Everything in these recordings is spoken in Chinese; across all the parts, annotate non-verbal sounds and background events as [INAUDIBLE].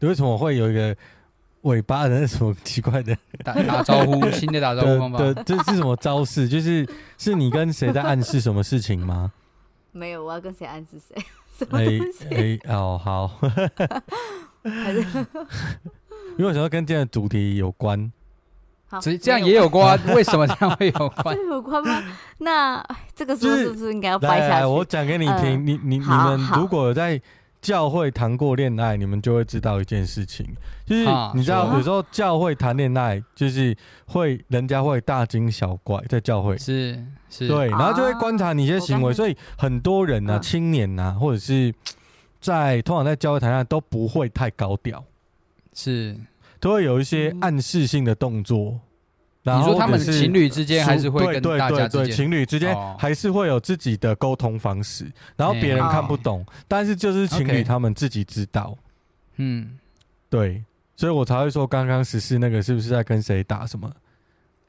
你 [LAUGHS] 为什么会有一个尾巴的那什么奇怪的打打招呼？[LAUGHS] 新的打招呼方法？对，这是什么招式？就是是你跟谁在暗示什么事情吗？没有，我要跟谁暗示谁？[LAUGHS] 哎哎哦，好。因为我想要跟今天的主题有关。好，这这样也有关？为什么这样会有关？有关吗？那这个时候是不是应该要掰下我讲给你听。呃、你你你们如果在教会谈过恋爱，你们就会知道一件事情，就是你知道有时候教会谈恋爱，就是会人家会大惊小怪，在教会。是是，对，然后就会观察你一些行为，所以很多人呢、啊，青年呐、啊，或者是在通常在教会谈恋爱都不会太高调，是。都会有一些暗示性的动作。然后你说他们情侣之间还是会跟大家之间，情侣之间还是会有自己的沟通方式，然后别人看不懂，但是就是情侣他们自己知道。嗯，对，所以我才会说刚刚十四那个是不是在跟谁打什么？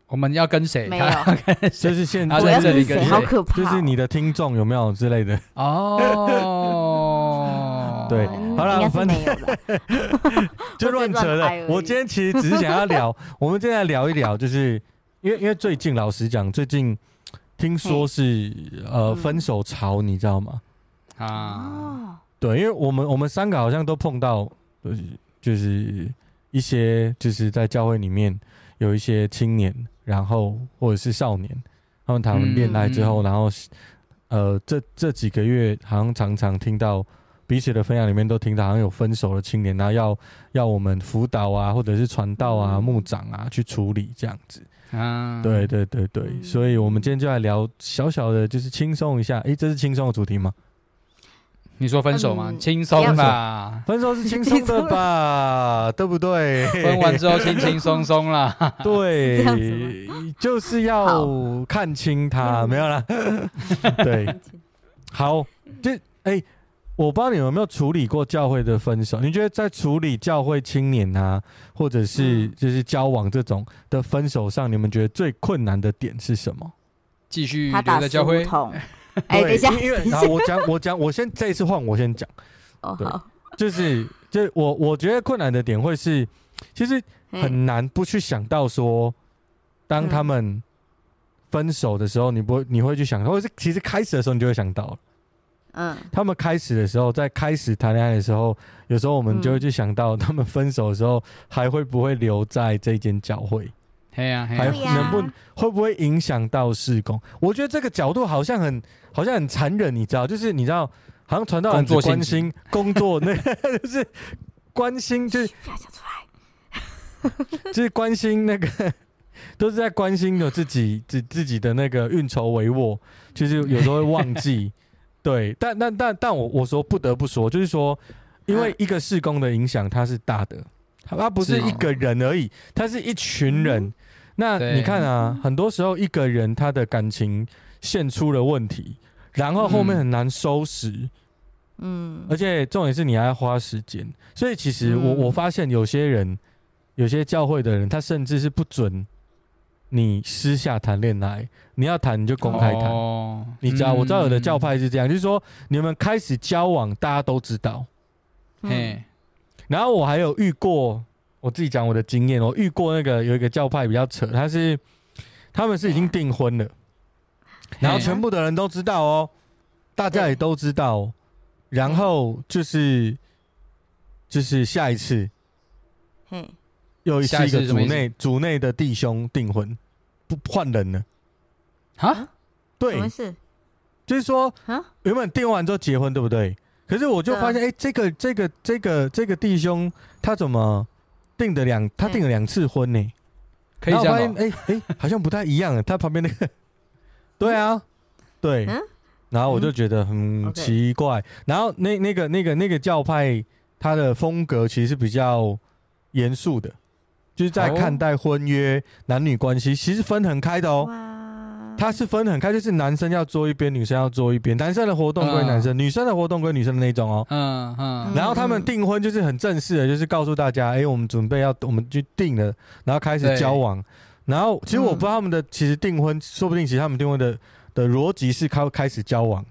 我们要跟谁？没有，[LAUGHS] 就是现在在这里跟谁？好可怕！就是你的听众有没有之类的？哦，对，好了，反正 [LAUGHS] 就乱扯了。我今天其实只是想要聊，[LAUGHS] 我们今天来聊一聊，就是因为因为最近老实讲，最近听说是呃分手潮，你知道吗？啊，对，因为我们我们三个好像都碰到，就是就是一些就是在教会里面有一些青年。然后或者是少年，他们谈完恋爱之后，然后呃，这这几个月好像常常听到彼此的分享里面都听到，好像有分手的青年，然后要要我们辅导啊，或者是传道啊、牧长啊去处理这样子。啊，对对对对，所以我们今天就来聊小小的，就是轻松一下。诶，这是轻松的主题吗？你说分手吗？轻松吧，分手是轻松的吧，[LAUGHS] 对不对？分完之后轻轻松松啦，对，就是要看清他，没有啦。[LAUGHS] 对，[LAUGHS] 好，这哎，我不知道你有没有处理过教会的分手？你觉得在处理教会青年啊，或者是就是交往这种的分手上，你们觉得最困难的点是什么？继续留在教会。[LAUGHS] 哎，等一下，因为然后我讲，我讲，我先这一次换我先讲。[LAUGHS] 哦，对，就是，就我我觉得困难的点会是，其实很难不去想到说，当他们分手的时候，你不会，你会去想，或者是其实开始的时候你就会想到，嗯，他们开始的时候，在开始谈恋爱的时候，有时候我们就会去想到，他们分手的时候还会不会留在这间教会。嘿呀，还能不会不会影响到事工？我觉得这个角度好像很好像很残忍，你知道？就是你知道，好像传道人只关心工作，那 [LAUGHS] 就是关心，就是不要讲出来，就是关心那个都是在关心有自己自自己的那个运筹帷幄，就是有时候会忘记。对，但但但但我我说不得不说，就是说，因为一个事工的影响它是大的，它不是一个人而已，它是一群人。那你看啊，很多时候一个人他的感情现出了问题，然后后面很难收拾，嗯，而且重点是你还要花时间，所以其实我我发现有些人，有些教会的人，他甚至是不准你私下谈恋爱，你要谈你就公开谈，你知道？我知道有的教派是这样，就是说你们开始交往，大家都知道，嘿，然后我还有遇过。我自己讲我的经验，我遇过那个有一个教派比较扯，他是他们是已经订婚了，然后全部的人都知道哦，大家也都知道，然后就是就是下一次，又一次一个组内组内的弟兄订婚，不换人了，啊？对，就是说原本订完之后结婚，对不对？可是我就发现，哎，这个这个这个这个弟兄他怎么？订的两，他订了两次婚呢，可以这样。然后我发现，哎哎，好像不太一样。他旁边那个，对啊，对，然后我就觉得很奇怪。然后那那个那个那个教派，他的风格其实是比较严肃的，就是在看待婚约、男女关系，其实分很开的哦。他是分很开，就是男生要坐一边，女生要坐一边。男生的活动归男生，女生的活动归女生的那种哦。嗯嗯。然后他们订婚就是很正式的，就是告诉大家，哎，我们准备要，我们去定了，然后开始交往。然后其实我不知道他们的其实订婚，说不定其实他们订婚的的逻辑是开开始交往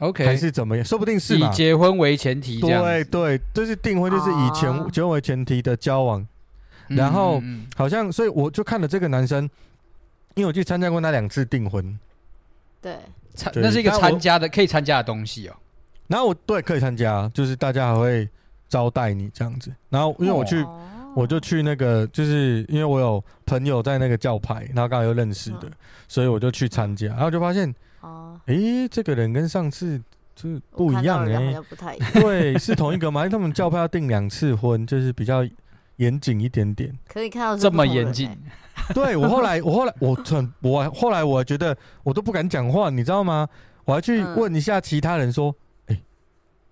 ，OK 还是怎么样？说不定是以结婚为前提。对对，就是订婚就是以前结婚为前提的交往。然后好像，所以我就看了这个男生。因为我去参加过那两次订婚，对，参那是一个参加的可以参加的东西哦。然后我对可以参加，就是大家还会招待你这样子。然后因为我去，哦、我就去那个，就是因为我有朋友在那个教派，然后刚好又认识的，嗯、所以我就去参加。然后就发现，哦，诶，这个人跟上次就是不一样哎，不太一样。对，是同一个嘛？因为他们教派要订两次婚，就是比较严谨一点点。可以看到这么严谨。[LAUGHS] 对我后来，我后来，我很，我后来，我觉得我都不敢讲话，你知道吗？我还去问一下其他人说，哎、嗯欸，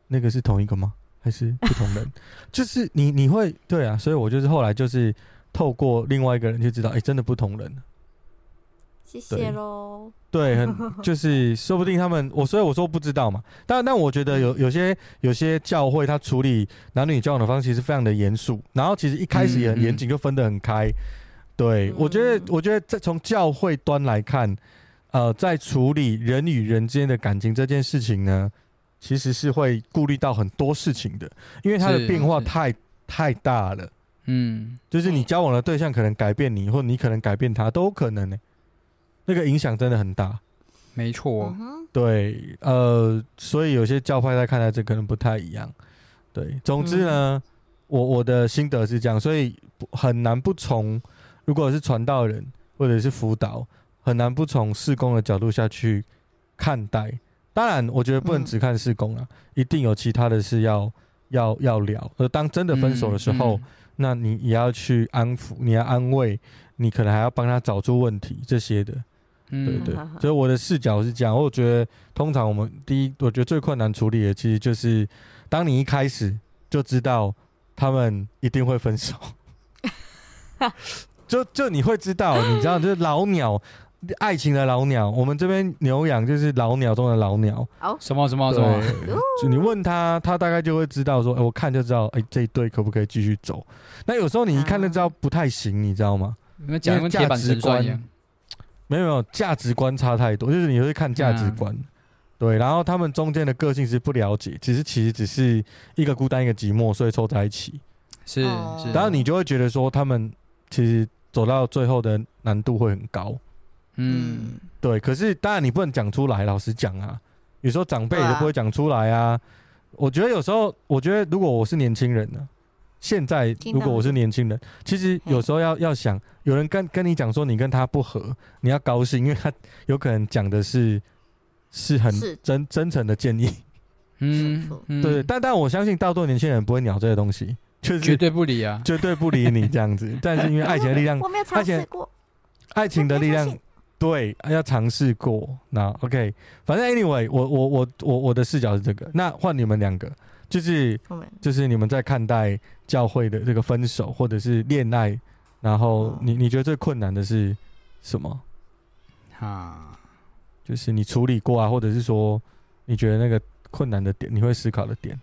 那个是同一个吗？还是不同人？[LAUGHS] 就是你，你会对啊，所以我就是后来就是透过另外一个人就知道，哎、欸，真的不同人。谢谢喽。对，很 [LAUGHS] 就是说不定他们，我所以我说不知道嘛。但但我觉得有有些有些教会他处理男女交往的方式其实非常的严肃，然后其实一开始也很严谨，就分得很开。对，嗯、我觉得，我觉得在从教会端来看，呃，在处理人与人之间的感情这件事情呢，其实是会顾虑到很多事情的，因为它的变化太太大了。嗯，就是你交往的对象可能改变你，或你可能改变他，都有可能呢。那个影响真的很大。没错。对，呃，所以有些教派在看待这可能不太一样。对，总之呢，嗯、我我的心得是这样，所以很难不从。如果是传道人或者是辅导，很难不从事工的角度下去看待。当然，我觉得不能只看事工啊，嗯、一定有其他的事要要要聊。而当真的分手的时候，嗯嗯、那你也要去安抚，你要安慰，你可能还要帮他找出问题这些的。嗯、对，对对，所以我的视角是这样。我觉得通常我们第一，我觉得最困难处理的，其实就是当你一开始就知道他们一定会分手。[LAUGHS] 就就你会知道，你知道，就是老鸟，爱情的老鸟。我们这边牛羊就是老鸟中的老鸟。哦，什么什么什么？就你问他，他大概就会知道说，哎，我看就知道，哎，这一对可不可以继续走？那有时候你一看就知道不太行，你知道吗？因为价值观，没有没有，价值观差太多，就是你会看价值观。对，然后他们中间的个性是不了解，其实其实只是一个孤单，一个寂寞，所以凑在一起。是是，然后你就会觉得说，他们其实。走到最后的难度会很高，嗯，对。可是当然你不能讲出来，老实讲啊，有时候长辈也都不会讲出来啊。啊我觉得有时候，我觉得如果我是年轻人呢，现在如果我是年轻人，其实有时候要要想，有人跟跟你讲说你跟他不合，你要高兴，因为他有可能讲的是是很真是真诚的建议，嗯，对。但但我相信大多年轻人不会鸟这些东西。就是绝对不理啊，绝对不理你这样子。[LAUGHS] 但是因为爱情的力量，我没有尝试过。爱情的力量，对，要尝试过。那 OK，反正 Anyway，我我我我我的视角是这个。那换你们两个，就是就是你们在看待教会的这个分手或者是恋爱，然后你你觉得最困难的是什么？啊，就是你处理过啊，或者是说你觉得那个困难的点，你会思考的点。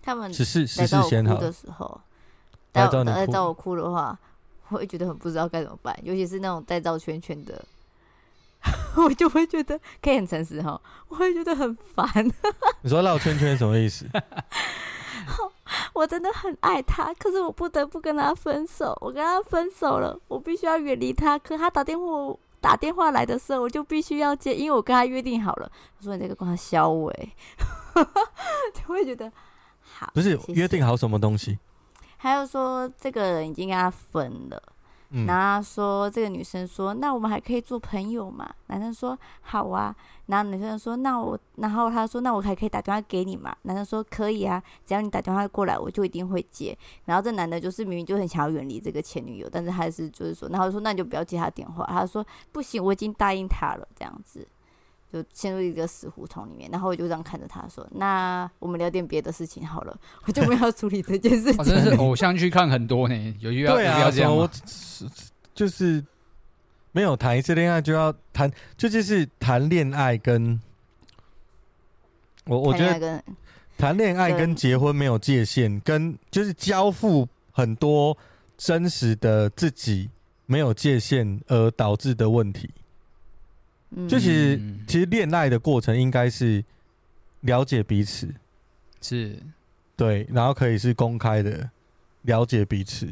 他们只是只是先好的时候，来找来找我哭的话，我会觉得很不知道该怎么办。尤其是那种带绕圈圈的，[LAUGHS] 我就会觉得可以很诚实哈，我会觉得很烦。[LAUGHS] 你说绕圈圈什么意思？我真的很爱他，可是我不得不跟他分手。我跟他分手了，我必须要远离他。可他打电话打电话来的时候，我就必须要接，因为我跟他约定好了。我说：“你这个跟他消委。”就会觉得。好，不是约定好什么东西？还有说这个人已经跟他分了，嗯、然后说这个女生说，那我们还可以做朋友嘛？男生说好啊，然后女生说那我，然后他说那我还可以打电话给你嘛？男生说可以啊，只要你打电话过来，我就一定会接。然后这男的就是明明就很想要远离这个前女友，但是还是就是说，然后说那你就不要接他电话。他说不行，我已经答应他了，这样子。就陷入一个死胡同里面。然后我就这样看着他说：“那我们聊点别的事情好了。[LAUGHS] ”我就没有处理这件事情。哦、真的是偶像剧看很多呢，有遇到对啊，要这样我就是没有谈一次恋爱就要谈，就就是谈恋爱跟我我觉得谈恋爱跟结婚没有界限，跟就是交付很多真实的自己没有界限而导致的问题。就其实，嗯、其实恋爱的过程应该是了解彼此，是，对，然后可以是公开的了解彼此，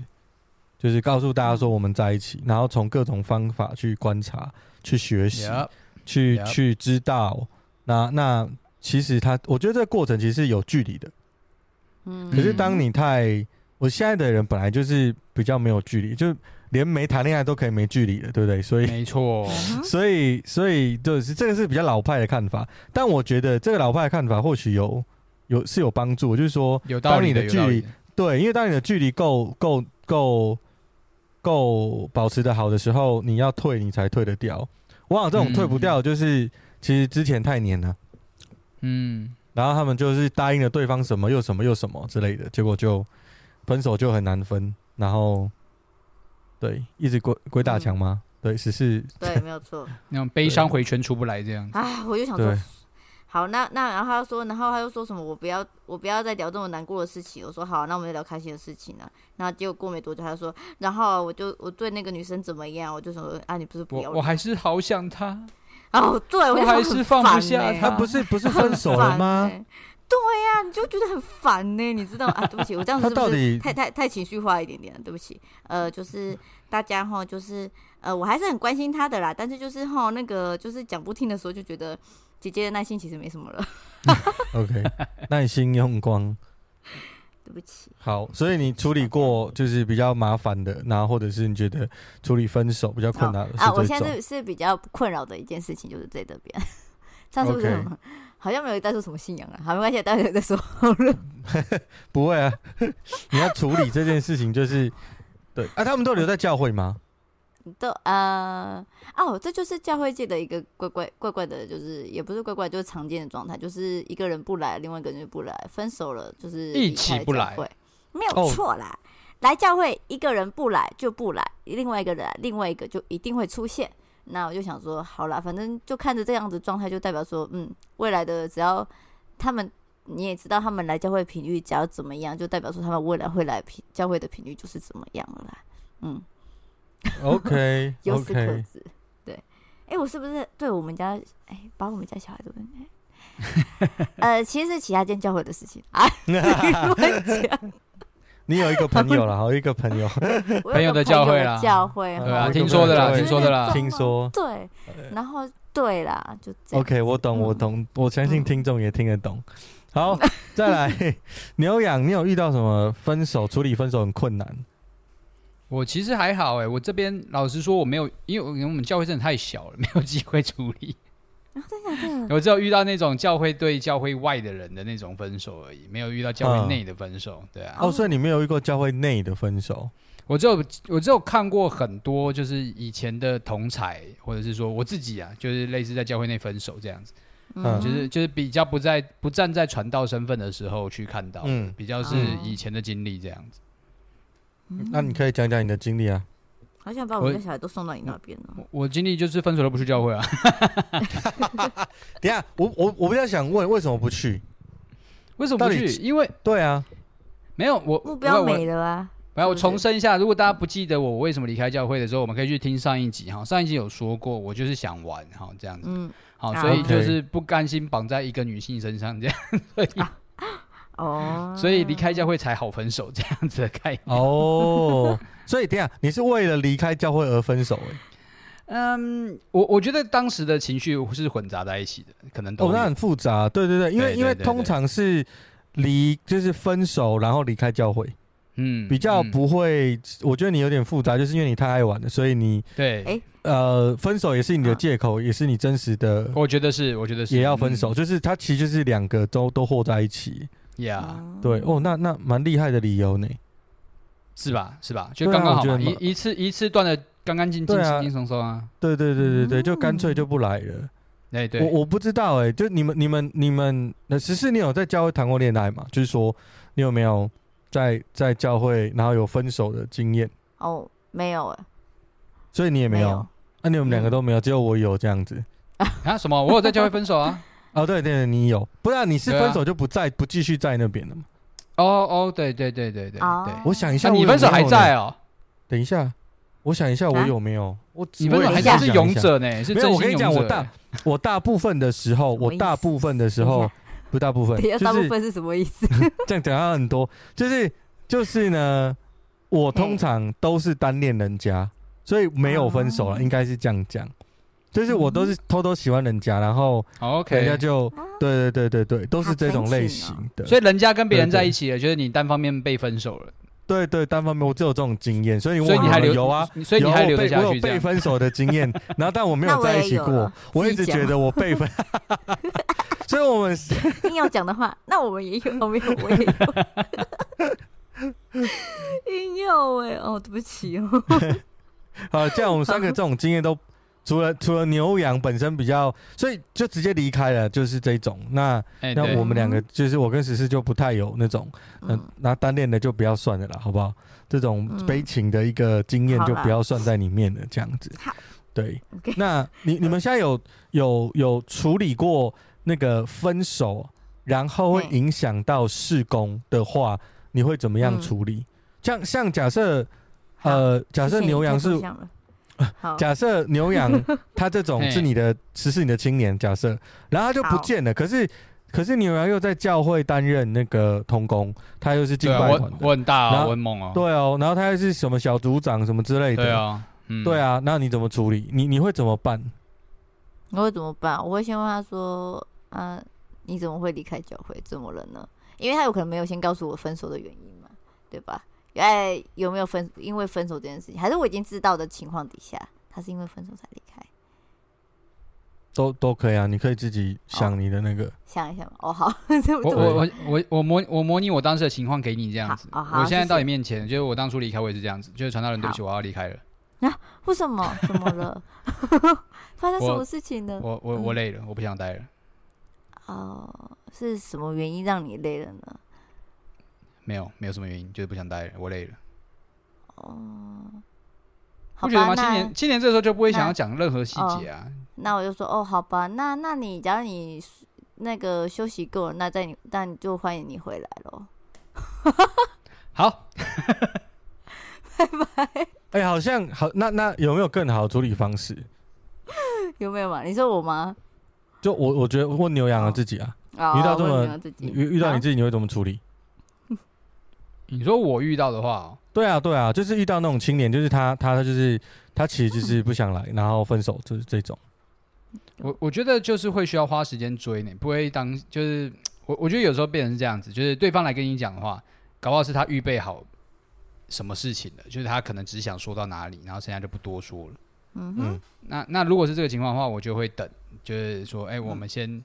就是告诉大家说我们在一起，然后从各种方法去观察、去学习、Yep. 去 Yep. 去知道。那那其实他，我觉得这个过程其实是有距离的。嗯，可是当你太，我现在的人本来就是比较没有距离，就。连没谈恋爱都可以没距离的，对不对？所以没错，所以所以就是这个是比较老派的看法，但我觉得这个老派的看法或许有有是有帮助，就是说，当你的距离对，因为当你的距离够够够够保持的好的时候，你要退你才退得掉。往往这种退不掉，就是其实之前太黏了，嗯，然后他们就是答应了对方什么又什么又什么之类的，结果就分手就很难分，然后。对，一直鬼鬼打墙吗？嗯、对，只是 [LAUGHS] 对，没有错。那种悲伤回圈出不来这样。啊，我就想说，好，那那然后他又说，然后他又说什么？我不要，我不要再聊这么难过的事情。我说好，那我们就聊开心的事情了。然后结果过没多久，他就说，然后我就我对那个女生怎么样？我就说啊，你不是不要我，我还是好想她。哦，对，我，我还是放不下他，不是不是分手了吗？对呀、啊，你就觉得很烦呢，[LAUGHS] 你知道吗？啊，对不起，我这样子是不是太太太情绪化一点点？对不起，呃，就是大家哈，就是呃，我还是很关心他的啦，但是就是哈，那个就是讲不听的时候，就觉得姐姐的耐心其实没什么了。[LAUGHS] OK，耐心用光。[LAUGHS] 对不起。好，所以你处理过就是比较麻烦的，然后或者是你觉得处理分手比较困难的啊？我现在是是比较困扰的一件事情，就是在这边。上次是什么？Okay. 好像没有带出什么信仰啊，好，没关系，待会再说。[LAUGHS] 不会啊，[LAUGHS] 你要处理这件事情，就是对啊，他们都留在教会吗？都呃哦，这就是教会界的一个怪怪怪怪的，就是也不是怪怪，就是常见的状态，就是一个人不来，另外一个人就不来，分手了就是一起不来，没有错啦。哦、来教会一个人不来就不来，另外一个人另外一个就一定会出现。那我就想说，好啦，反正就看着这样子状态，就代表说，嗯，未来的只要他们，你也知道他们来教会频率只要怎么样，就代表说他们未来会来频教会的频率就是怎么样了啦。嗯，OK，[LAUGHS] 由此可知，对，哎、欸，我是不是对我们家，哎、欸，把我们家小孩都问，[LAUGHS] 呃，其实是其他间教会的事情。[LAUGHS] 啊，你有一个朋友了，好一个朋友，朋友的教会啦，教会，对啊，听说的啦，听说的啦，听说，对，然后对啦，就这样。OK，我懂，我懂，我相信听众也听得懂。好，再来，[LAUGHS] 牛羊，你有遇到什么分手处理分手很困难？我其实还好哎，我这边老实说我没有，因为我们教会真的太小了，没有机会处理。我只有遇到那种教会对教会外的人的那种分手而已，没有遇到教会内的分手。对啊，哦，所以你没有遇过教会内的分手？我只有我只有看过很多，就是以前的同才，或者是说我自己啊，就是类似在教会内分手这样子。嗯，就是就是比较不在不站在传道身份的时候去看到，嗯，比较是以前的经历这样子。那你可以讲讲你的经历啊。好想把我的小孩都送到你那边呢。我我经历就是分手都不去教会啊。[LAUGHS] 等下，我我我比较想问，为什么不去？为什么不去？因为对啊，没有我目标没了啊。来，我重申一下，如果大家不记得我我为什么离开教会的时候，我们可以去听上一集哈。上一集有说过，我就是想玩哈，这样子。嗯。好，所以就是不甘心绑在一个女性身上这样。所以哦。所以离开教会才好分手这样子的概念。哦。所以，等下你是为了离开教会而分手？哎，嗯，我我觉得当时的情绪是混杂在一起的，可能都。哦，那很复杂。对对对，因为因为通常是离就是分手，然后离开教会，嗯，比较不会。我觉得你有点复杂，就是因为你太爱玩了，所以你对，哎，呃，分手也是你的借口，也是你真实的。我觉得是，我觉得是，也要分手，就是它其实就是两个都都和在一起。呀，对哦，那那蛮厉害的理由呢。是吧？是吧？就刚刚好嘛，一一次一次断的干干净净、轻轻松松啊！对对对对对，就干脆就不来了。对对，我我不知道哎、欸，就你们你们你们，那十四你有在教会谈过恋爱吗？就是说你有没有在在教会然后有分手的经验？哦，没有哎、欸，所以你也没有，那有、啊、你们两个都没有，只有我有这样子啊？什么？我有在教会分手啊？哦，对对对，你有，不然你是分手就不在、啊、不继续在那边了吗？哦哦，对对对对对对，我想一下，你分手还在哦？等一下，我想一下，我有没有？我你分手还在是勇者呢？是没有，我跟你讲，我大我大部分的时候，我大部分的时候不大部分，就是大部分是什么意思？[LAUGHS] 这样讲到很多，就是就是呢，我通常都是单恋人家，所以没有分手了，应该是这样讲。就是我都是偷偷喜欢人家，然后 OK，人家就对对对对对，都是这种类型的。所以人家跟别人在一起了，就是你单方面被分手了。对对，单方面我只有这种经验，所以所以你还留有啊？所以你还留下去？我有被分手的经验，然后 [LAUGHS] 但我没有在一起过。我一直觉得我被分，[LAUGHS] 所以我们 [LAUGHS] 硬要讲的话，那我们也有，我们有，我也有。硬要哎哦，对不起哦。好，这样我们三个这种经验都。除了除了牛羊本身比较，所以就直接离开了，就是这种。那、欸、那我们两个就是我跟十四就不太有那种，嗯，那单恋的就不要算了啦，好不好？这种悲情的一个经验就不要算在里面了，这样子。好，对。那你你们现在有有有处理过那个分手，然后会影响到事工的话，你会怎么样处理？像像假设，呃，假设牛羊是。[LAUGHS] 假设牛羊 [LAUGHS] 他这种是你的，实是你的青年。假设，然后他就不见了。可是，可是牛羊又在教会担任那个童工，他又是敬拜团的，我很大啊，我很猛啊。对哦，然后他又是什么小组长什么之类的。对啊，对啊。那你怎么处理？你你会怎么办？我会怎么办？我会先问他说：“啊，你怎么会离开教会？怎么了呢？因为他有可能没有先告诉我分手的原因嘛，对吧？”哎，有没有分？因为分手这件事情，还是我已经知道的情况底下，他是因为分手才离开，都都可以啊。你可以自己想你的那个，哦、想一下嘛。哦，好，[LAUGHS] 我我我我我模我模拟我当时的情况给你这样子。哦、我现在到你面前，就是我当初离开我也是这样子，就是传道人对不起，我要离开了。啊？为什么？怎么了？[LAUGHS] 发生什么事情呢？我我我累了，嗯、我不想待了。哦，是什么原因让你累了呢？没有，没有什么原因，就是不想待了，我累了。哦，不觉得吗？青年青年这个时候就不会想要讲任何细节啊那。那我就说，哦，好吧，那那你假如你那个休息够了，那在你那你就欢迎你回来喽。[LAUGHS] 好，[LAUGHS] 拜拜。哎、欸，好像好，那那有没有更好的处理方式？[LAUGHS] 有没有嘛？你说我吗？就我，我觉得问牛羊了自己啊，哦、遇到这么遇遇到你自己，你会怎么处理？你说我遇到的话、喔，对啊，对啊，就是遇到那种青年，就是他，他就是他，其实就是不想来，然后分手，就是这种。我我觉得就是会需要花时间追你，不会当就是我我觉得有时候变成是这样子，就是对方来跟你讲的话，搞不好是他预备好什么事情的，就是他可能只想说到哪里，然后剩下就不多说了。嗯哼，那那如果是这个情况的话，我就会等，就是说，哎、欸，我们先、嗯、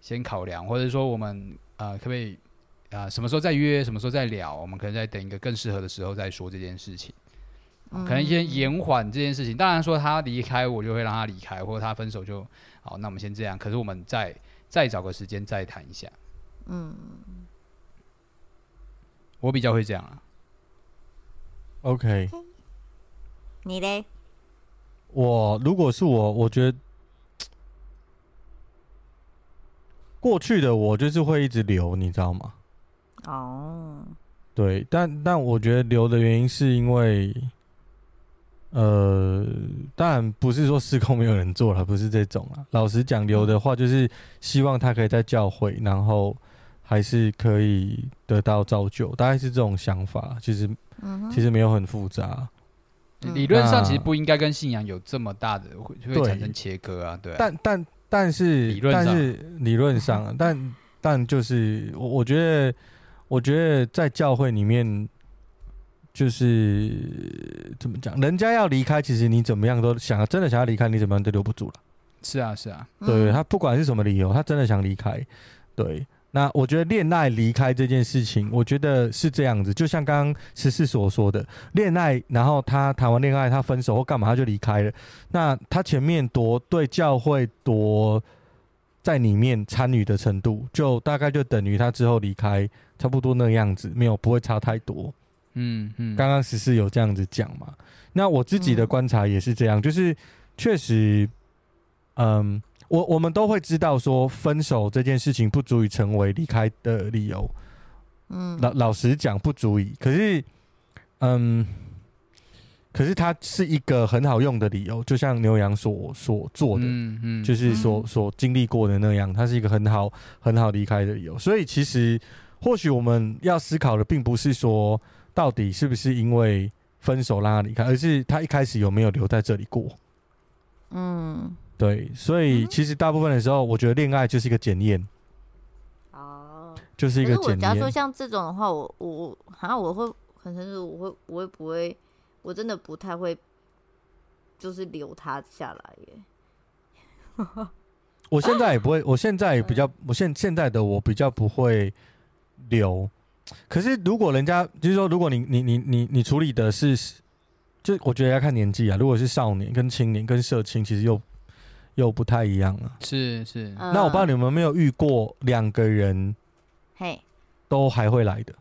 先考量，或者说我们呃，可不可以？啊、呃，什么时候再约？什么时候再聊？我们可能再等一个更适合的时候再说这件事情。嗯、可能先延缓这件事情。当然说他离开，我就会让他离开，或者他分手就好。那我们先这样。可是我们再再找个时间再谈一下。嗯，我比较会这样啊。OK，你嘞？我如果是我，我觉得过去的我就是会一直留，你知道吗？哦，oh. 对，但但我觉得留的原因是因为，呃，当然不是说事工没有人做了，不是这种啊。老实讲，留的话就是希望他可以在教会，然后还是可以得到造就，大概是这种想法。其实，mm hmm. 其实没有很复杂。理论上其实不应该跟信仰有这么大的会会产生切割啊。对，但但但是理论上，但是理论上，但但就是我我觉得。我觉得在教会里面，就是怎么讲，人家要离开，其实你怎么样都想要，真的想要离开，你怎么样都留不住了。是啊，是啊，对，他不管是什么理由，他真的想离开。对，那我觉得恋爱离开这件事情，我觉得是这样子，就像刚刚十四所说的，恋爱，然后他谈完恋爱，他分手或干嘛，他就离开了。那他前面多对教会多在里面参与的程度，就大概就等于他之后离开差不多那样子，没有不会差太多。嗯嗯，刚刚十四有这样子讲嘛？那我自己的观察也是这样，就是确实，嗯，我我们都会知道说分手这件事情不足以成为离开的理由。嗯，老老实讲不足以，可是，嗯。可是它是一个很好用的理由，就像牛羊所所做的，嗯嗯，就是所所经历过的那样，它是一个很好很好离开的理由。所以其实或许我们要思考的，并不是说到底是不是因为分手让他离开，而是他一开始有没有留在这里过。嗯，对。所以其实大部分的时候，我觉得恋爱就是一个检验。哦，就是一个检验。我假如说像这种的话，我我我好像我会很诚实，我会我会不会？我真的不太会，就是留他下来耶。我现在也不会，我现在也比较，我现现在的我比较不会留。可是如果人家就是说，如果你你你你你处理的是，就我觉得要看年纪啊。如果是少年跟青年跟社青，其实又又不太一样了。是是。那我不知道你们有没有遇过两个人，嘿，都还会来的。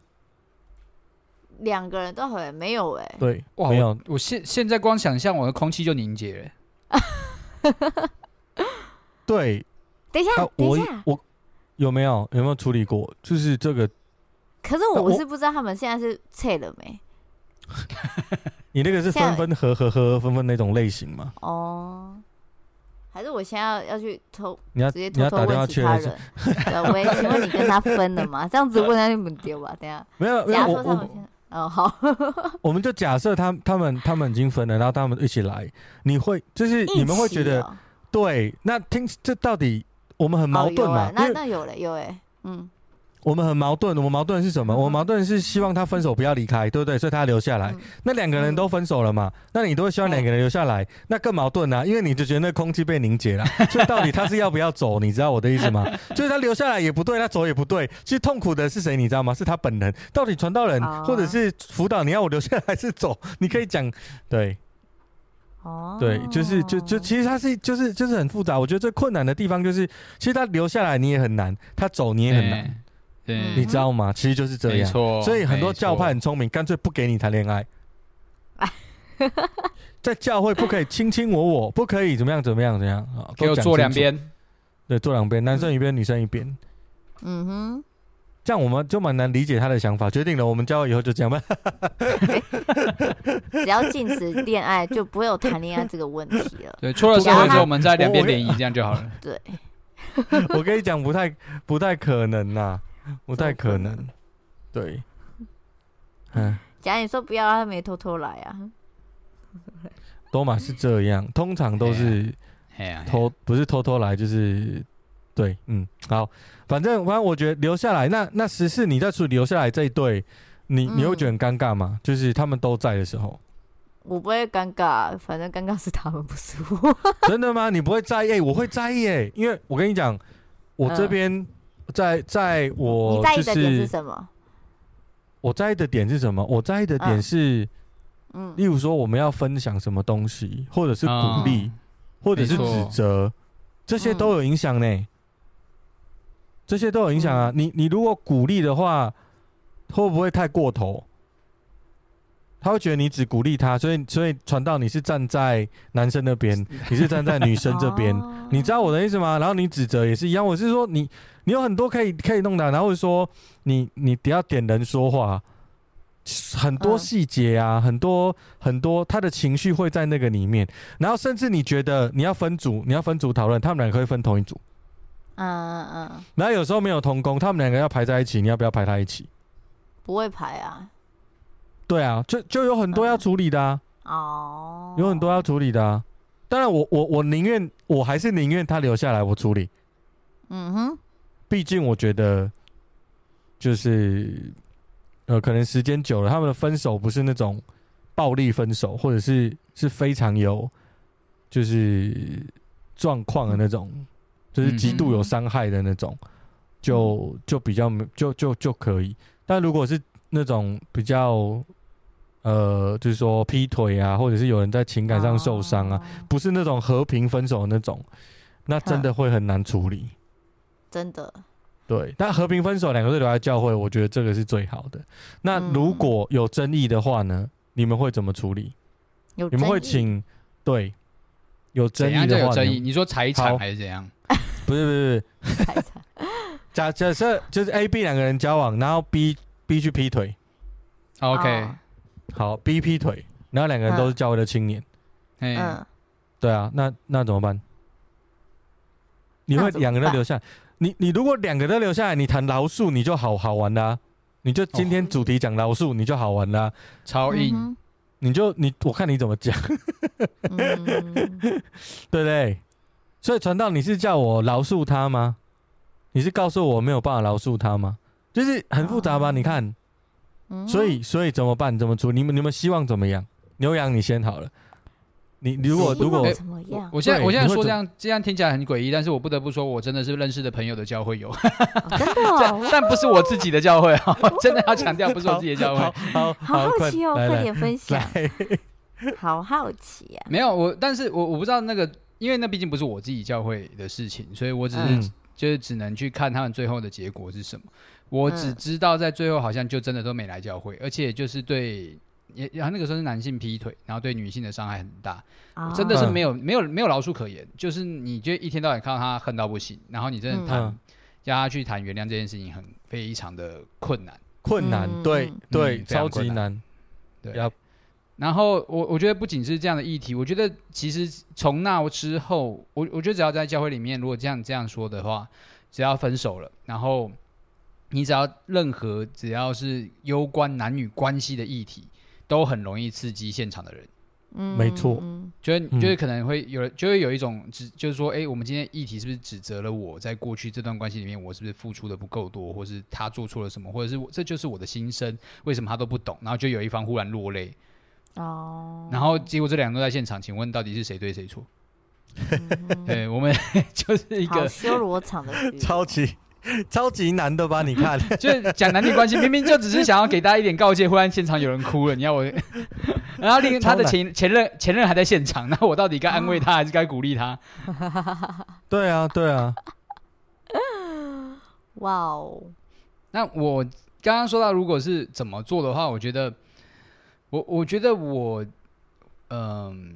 两个人都很没有哎、欸，对，哇，没有。我，我现现在光想象，我的空气就凝结了。[LAUGHS] 对，等一下，等一下，我有没有有没有处理过？就是这个。可是我是不知道他们现在是撤了没。[LAUGHS] 你那个是分分合合合分分那种类型吗？哦，还是我现在要要去偷？你要直接偷偷问其他人？喂，请问你跟他分了吗？这样子问他就不丢吧？等下没有，没有我我。哦，好，我们就假设他他们他们已经分了，然后他们一起来，你会就是你们会觉得，哦、对，那听这到底我们很矛盾嘛？哦、那那有了有哎，嗯。我们很矛盾，我们矛盾是什么？我们矛盾是希望他分手不要离开，对不对？所以他留下来。那两个人都分手了嘛？那你都会希望两个人留下来？那更矛盾啊！因为你就觉得那空气被凝结了。[LAUGHS] 所以到底他是要不要走？你知道我的意思吗？就是他留下来也不对，他走也不对。其实痛苦的是谁？你知道吗？是他本人。到底传道人或者是辅导，你要我留下来还是走？你可以讲，对，哦，对，就是就就其实它是就是就是很复杂。我觉得最困难的地方就是，其实他留下来你也很难，他走你也很难。对，你知道吗？其实就是这样，错所以很多教派很聪明，干脆不给你谈恋爱。[LAUGHS] 在教会不可以卿卿我我，不可以怎么样怎么样怎么样啊？给我坐两边，对，坐两边，男生一边，女生一边。嗯哼，这样我们就蛮难理解他的想法。决定了，我们交往以后就这样吧。[LAUGHS] 只要禁止恋爱，就不会有谈恋爱这个问题了。对，出了社会之后，我们再两边联谊，这样就好了。对，我跟你讲，不太不太可能呐。不太可能，对，嗯，假如你说不要，他没偷偷来啊，多嘛是这样，通常都是偷，不是偷偷来，就是对，嗯，好，反正反正我觉得留下来，那那十四你在处理留下来这一对，你你会觉得很尴尬吗？就是他们都在的时候，我不会尴尬，反正尴尬是他们，不是我。真的吗？你不会在意？我会在意诶，因为我跟你讲，我这边。在在我你在意的点是什么？我在意的点是什么？我在意的点是，嗯，例如说我们要分享什么东西，或者是鼓励，或者是指责，这些都有影响呢。这些都有影响啊！你你如果鼓励的话，会不会太过头？他会觉得你只鼓励他，所以所以传到你是站在男生那边，你是站在女生这边，[LAUGHS] 你知道我的意思吗？然后你指责也是一样，我是说你。你有很多可以可以弄的，然后说你你不要点人说话，很多细节啊，嗯、很多很多他的情绪会在那个里面，然后甚至你觉得你要分组，你要分组讨论，他们两个可以分同一组，嗯嗯嗯，然后有时候没有同工，他们两个要排在一起，你要不要排他一起？不会排啊，对啊，就就有很多要处理的啊，嗯、哦，有很多要处理的啊，当然我我我宁愿我还是宁愿他留下来我处理，嗯哼。毕竟我觉得，就是呃，可能时间久了，他们的分手不是那种暴力分手，或者是是非常有就是状况的那种，就是极度有伤害的那种，就就比较就就就可以。但如果是那种比较呃，就是说劈腿啊，或者是有人在情感上受伤啊，不是那种和平分手的那种，那真的会很难处理。真的。对，但和平分手，两个都留在教会，我觉得这个是最好的。那如果有争议的话呢？你们会怎么处理？有你们会请对有争议的话，争议？你说财产还是怎样？不是不是。[LAUGHS] 假假设就是 A、B 两个人交往，然后 B B 去劈腿。OK，好，B 劈腿，然后两个人都是教会的青年。嗯，对啊，那那怎么办？你会两个人留下？你你如果两个都留下来，你谈饶恕，你就好好玩啦、啊。你就今天主题讲饶恕，你就好玩啦、啊。超硬，你就你我看你怎么讲，[LAUGHS] 对不对？所以传道，你是叫我饶恕他吗？你是告诉我没有办法饶恕他吗？就是很复杂吧？你看，所以所以怎么办？怎么处理？你们你们希望怎么样？牛羊，你先好了。你如果如果怎么样？我现在我现在说这样这样听起来很诡异，但是我不得不说，我真的是认识的朋友的教会有，真的，[LAUGHS] 但不是我自己的教会啊，[LAUGHS] 真的要强调不是我自己的教会。好好奇哦，快点分享，[LAUGHS] 好好奇啊！没有我，但是我我不知道那个，因为那毕竟不是我自己教会的事情，所以我只是就是只能去看他们最后的结果是什么。我只知道在最后好像就真的都没来教会，而且就是对。也然后那个时候是男性劈腿，然后对女性的伤害很大，哦、真的是没有没有没有饶恕可言。就是你就一天到晚看到他恨到不行，然后你真的谈、嗯、叫他去谈原谅这件事情，很非常的困难，困难，对对，嗯、超级难，对。然后我我觉得不仅是这样的议题，我觉得其实从那之后，我我觉得只要在教会里面，如果这样这样说的话，只要分手了，然后你只要任何只要是攸关男女关系的议题。都很容易刺激现场的人，嗯，没错，觉得就是可能会有，就会有一种指，就是说，哎，我们今天议题是不是指责了我在过去这段关系里面，我是不是付出的不够多，或是他做错了什么，或者是我这就是我的心声，为什么他都不懂？然后就有一方忽然落泪，哦，然后结果这两个都在现场，请问到底是谁对谁错？对，我们 [LAUGHS] 就是一个修罗场的超级。超级难的吧？你看，[LAUGHS] 就是讲男女关系，明明就只是想要给大家一点告诫，忽然现场有人哭了，你要我，[LAUGHS] 然后另他的前前任前任还在现场，那我到底该安慰他还是该鼓励他？对啊，对啊。哇哦！那我刚刚说到，如果是怎么做的话，我觉得，我我觉得我，嗯，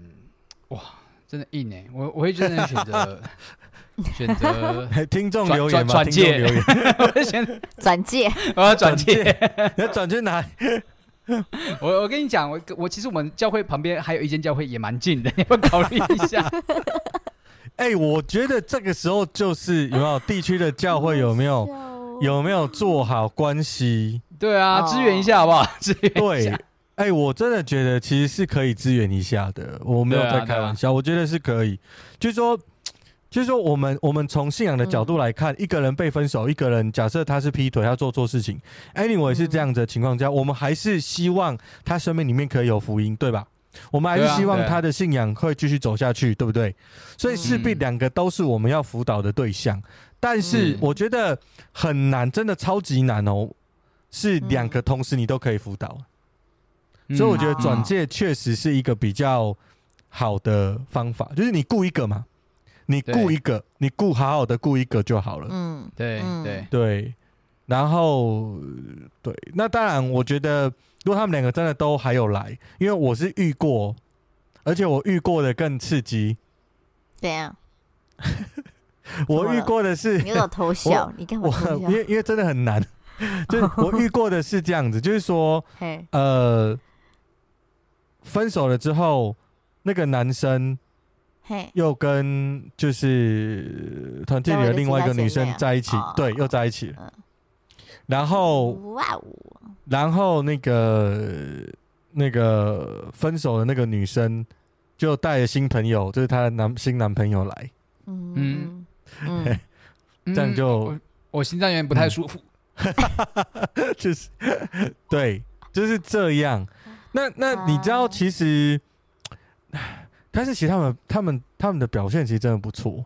哇，真的硬哎，我我会真的选择。[LAUGHS] 选择 [LAUGHS] 听众留言转介留言，我选 [LAUGHS] 转介，我要转介，你要转去哪？我我跟你讲，我我其实我们教会旁边还有一间教会也蛮近的，你要不要考虑一下？哎、欸，我觉得这个时候就是有没有地区的教会有没有有没有做好关系？对啊，支援一下好不好？支援对，哎、欸，我真的觉得其实是可以支援一下的，我没有在开玩笑，啊啊、我觉得是可以，就是说。就是说，我们我们从信仰的角度来看，嗯、一个人被分手，一个人假设他是劈腿，他做错事情，anyway 是这样子的情况下，嗯、我们还是希望他生命里面可以有福音，对吧？我们还是希望他的信仰会继续走下去，对不对？所以势必两个都是我们要辅导的对象，但是我觉得很难，真的超级难哦，是两个同时你都可以辅导，嗯、所以我觉得转介确实是一个比较好的方法，就是你雇一个嘛。你雇一个，你雇好好的雇一个就好了。嗯，对对对。然后，对，那当然，我觉得如果他们两个真的都还有来，因为我是遇过，而且我遇过的更刺激。怎样？[LAUGHS] 我遇过的是，[LAUGHS] 你有偷笑，你干嘛偷笑？因为因为真的很难，[LAUGHS] 就是我遇过的是这样子，就是说，呃，分手了之后，那个男生嘿。又跟就是团体里的另外一个女生在一起，对，又在一起了。然后，哇哦，然后那个那个分手的那个女生就带着新朋友，就是她的男新男朋友来。嗯嗯，[LAUGHS] 这样就我心脏有点不太舒服。[LAUGHS] 就是对，就是这样。那那你知道，其实。但是其实他们他们他们的表现其实真的不错，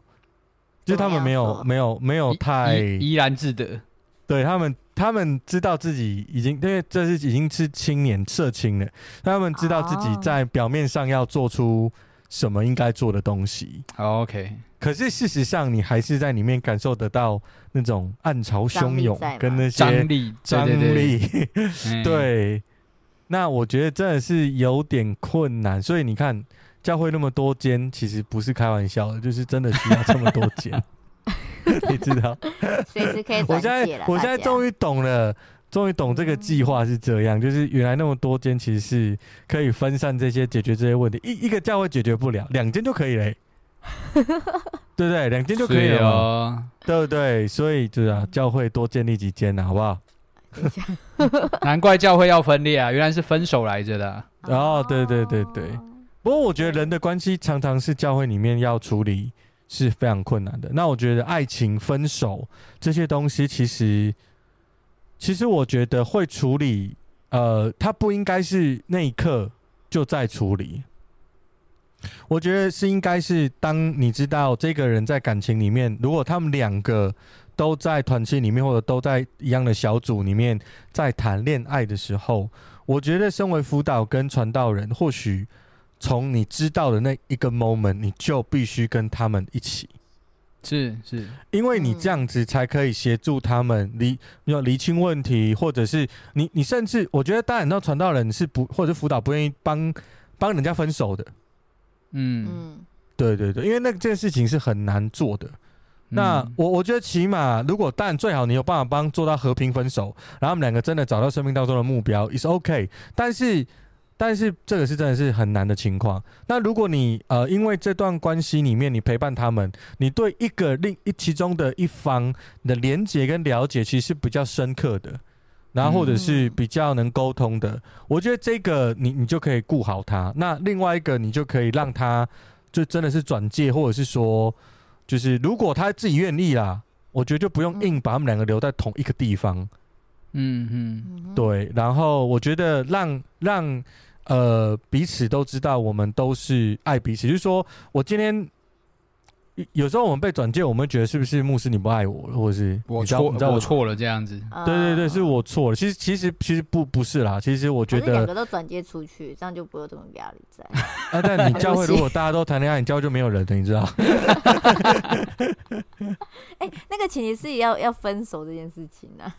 就是他们没有没有没有太怡然自得，对他们他们知道自己已经因为这是已经是青年社青了，他们知道自己在表面上要做出什么应该做的东西。Oh, OK，可是事实上，你还是在里面感受得到那种暗潮汹涌跟那些张力，张力。嗯、对，[LAUGHS] 那我觉得真的是有点困难。所以你看，教会那么多间，其实不是开玩笑的，就是真的需要这么多间。[LAUGHS] 你知道，随时可以。我现在，我现在终于懂了。终于懂这个计划是这样，就是原来那么多间其实是可以分散这些解决这些问题，一一个教会解决不了，两间就可以嘞，[LAUGHS] 对不对？两间就可以了，哦、对不对？所以就是啊，教会多建立几间呐，好不好？[LAUGHS] 难怪教会要分裂啊，原来是分手来着的。哦，对对对对。不过我觉得人的关系常常是教会里面要处理是非常困难的。那我觉得爱情、分手这些东西其实。其实我觉得会处理，呃，他不应该是那一刻就在处理。我觉得是应该是当你知道这个人在感情里面，如果他们两个都在团契里面，或者都在一样的小组里面在谈恋爱的时候，我觉得身为辅导跟传道人，或许从你知道的那一个 moment，你就必须跟他们一起。是是，因为你这样子才可以协助他们理要厘清问题，或者是你你甚至我觉得，当然，那传道人是不或者辅导不愿意帮帮人家分手的。嗯嗯，对对对，因为那件事情是很难做的。那我我觉得起码，如果但最好你有办法帮做到和平分手，然后他们两个真的找到生命当中的目标，is OK。但是。但是这个是真的是很难的情况。那如果你呃，因为这段关系里面你陪伴他们，你对一个另一其中的一方的连接跟了解，其实是比较深刻的，然后或者是比较能沟通的。嗯、我觉得这个你你就可以顾好他。那另外一个你就可以让他就真的是转介，或者是说，就是如果他自己愿意啦，我觉得就不用硬把他们两个留在同一个地方。嗯嗯，对。然后我觉得让让。呃，彼此都知道，我们都是爱彼此。就是说我今天有时候我们被转介，我们觉得是不是牧师你不爱我了，或者是我错，你知道我错了这样子？对对对，是我错了。其实其实其实不不是啦。其实我觉得两个都转介出去，这样就不会有这么压力在。[LAUGHS] 啊，但你教会如果大家都谈恋爱，你教会就没有人了，你知道？[LAUGHS] 哎、欸，那个前提是要要分手这件事情呢、啊？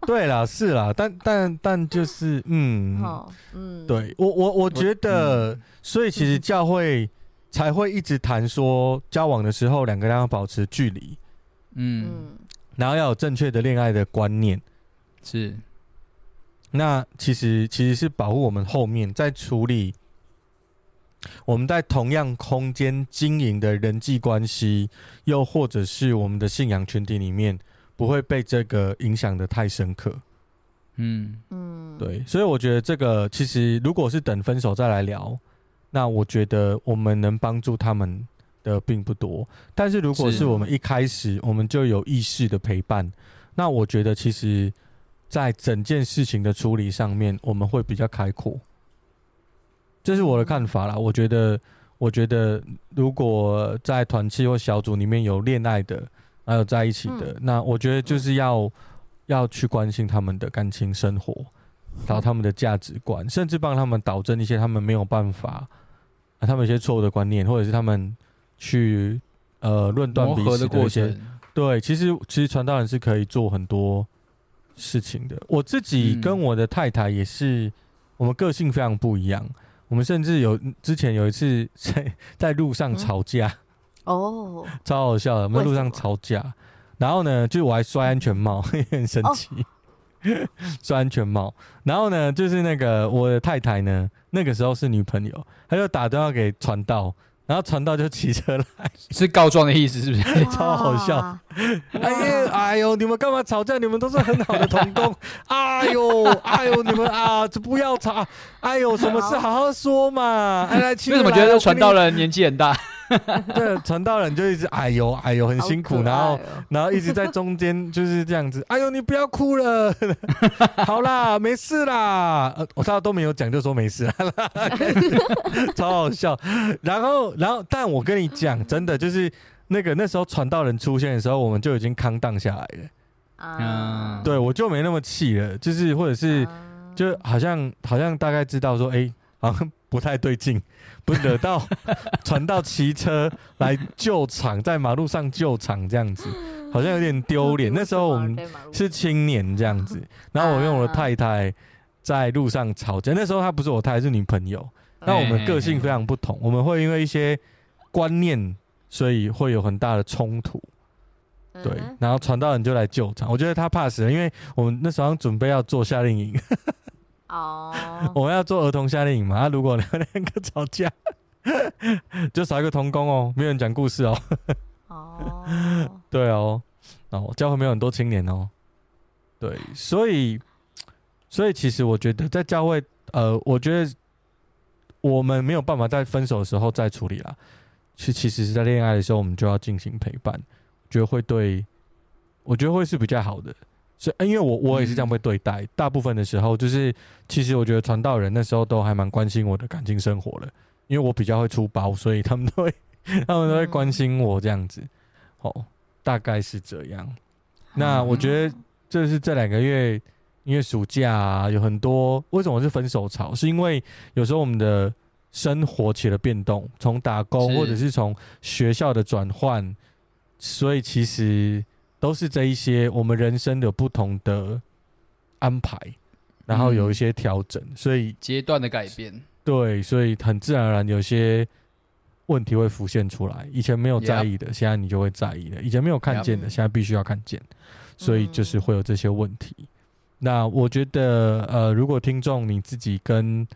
[LAUGHS] 对啦，是啦，但但但就是，嗯，哦、嗯，对我我我觉得，嗯、所以其实教会才会一直谈说，交往的时候两个人要保持距离，嗯，然后要有正确的恋爱的观念，是。那其实其实是保护我们后面在处理。我们在同样空间经营的人际关系，又或者是我们的信仰群体里面，不会被这个影响的太深刻。嗯嗯，对，所以我觉得这个其实如果是等分手再来聊，那我觉得我们能帮助他们的并不多。但是如果是我们一开始我们就有意识的陪伴，那我觉得其实，在整件事情的处理上面，我们会比较开阔。这是我的看法啦。我觉得，我觉得，如果在团契或小组里面有恋爱的，还有在一起的，嗯、那我觉得就是要、嗯、要去关心他们的感情生活，找他们的价值观，甚至帮他们导正一些他们没有办法，啊、他们一些错误的观念，或者是他们去呃论断彼此的一些。对，其实其实传道人是可以做很多事情的。我自己跟我的太太也是，嗯、我们个性非常不一样。我们甚至有之前有一次在在路上吵架，哦，超好笑的。我们路上吵架，然后呢，就是我还摔安全帽，[LAUGHS] 很神奇，[LAUGHS] 摔安全帽。然后呢，就是那个我的太太呢，那个时候是女朋友，他就打电话给传道。然后传道就骑车来，[LAUGHS] 是告状的意思，是不是？[LAUGHS] 超好笑！哎呀，哎呦，你们干嘛吵架？你们都是很好的同工。[LAUGHS] 哎呦，哎呦，你们啊，就不要吵。哎呦，什么事好好说嘛。哎，来，为什么觉得传道人年纪很大？[LAUGHS] 对，传道人就一直哎呦哎呦很辛苦，然后然后一直在中间就是这样子。[LAUGHS] 哎呦，你不要哭了，[LAUGHS] 好啦，没事啦。呃，我他都没有讲，就说没事啦，超好笑。然后然后，但我跟你讲，真的就是那个那时候传道人出现的时候，我们就已经康荡下来了。啊，对我就没那么气了，就是或者是就好像好像大概知道说，哎。好像不太对劲，不是惹到 [LAUGHS] 传到骑车来救场，在马路上救场这样子，好像有点丢脸。[LAUGHS] 那时候我们是青年这样子，然后我用我的太太在路上吵架。那时候她不是我太太，是女朋友。那我们个性非常不同，我们会因为一些观念，所以会有很大的冲突。对，然后传道人就来救场。我觉得他怕死了，因为我们那时候准备要做夏令营。哦，[LAUGHS] 我们要做儿童夏令营嘛？啊，如果两个吵架，[LAUGHS] 就少一个童工哦，没有人讲故事哦。哦，[LAUGHS] 对哦，哦，教会没有很多青年哦。对，所以，所以其实我觉得在教会，呃，我觉得我们没有办法在分手的时候再处理啦。其其实是在恋爱的时候，我们就要进行陪伴。觉得会对，我觉得会是比较好的，所以因为我我也是这样被对待。嗯、大部分的时候，就是其实我觉得传道人那时候都还蛮关心我的感情生活的，因为我比较会出包，所以他们都会他们都会关心我这样子。哦，大概是这样。那我觉得这是这两个月，因为暑假啊，有很多为什么是分手潮？是因为有时候我们的生活起了变动，从打工或者是从学校的转换。所以其实都是这一些我们人生的不同的安排，然后有一些调整，所以阶段的改变，对，所以很自然而然有些问题会浮现出来。以前没有在意的，现在你就会在意了；以前没有看见的，现在必须要看见。所以就是会有这些问题。那我觉得，呃，如果听众你自己跟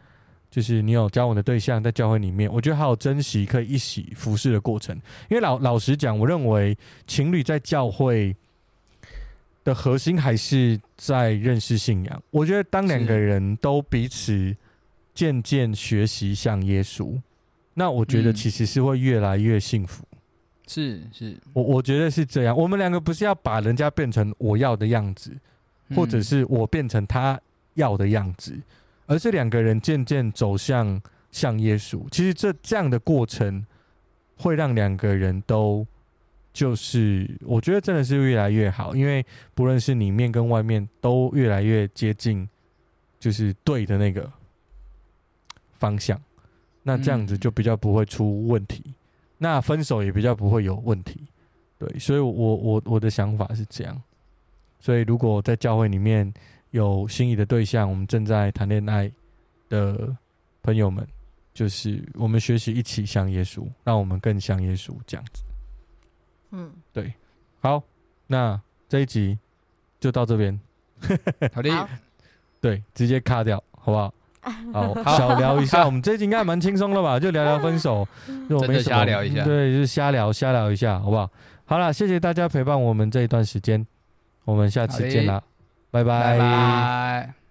就是你有交往的对象在教会里面，我觉得好好珍惜可以一起服侍的过程。因为老老实讲，我认为情侣在教会的核心还是在认识信仰。我觉得当两个人都彼此渐渐学习像耶稣，那我觉得其实是会越来越幸福。是是，我我觉得是这样。我们两个不是要把人家变成我要的样子，或者是我变成他要的样子。而是两个人渐渐走向像耶稣，其实这这样的过程会让两个人都就是，我觉得真的是越来越好，因为不论是里面跟外面都越来越接近，就是对的那个方向。那这样子就比较不会出问题，那分手也比较不会有问题。对，所以我我我的想法是这样。所以如果在教会里面，有心仪的对象，我们正在谈恋爱的朋友们，就是我们学习一起像耶稣，让我们更像耶稣这样子。嗯，对，好，那这一集就到这边。[LAUGHS] 好的，对，直接卡掉，好不 [LAUGHS] 好？好，小聊一下，我们这一集应该蛮轻松的吧？就聊聊分手，就真的瞎聊一下，对，就是瞎聊，瞎聊一下，好不好？好了，谢谢大家陪伴我们这一段时间，我们下次见啦。拜拜。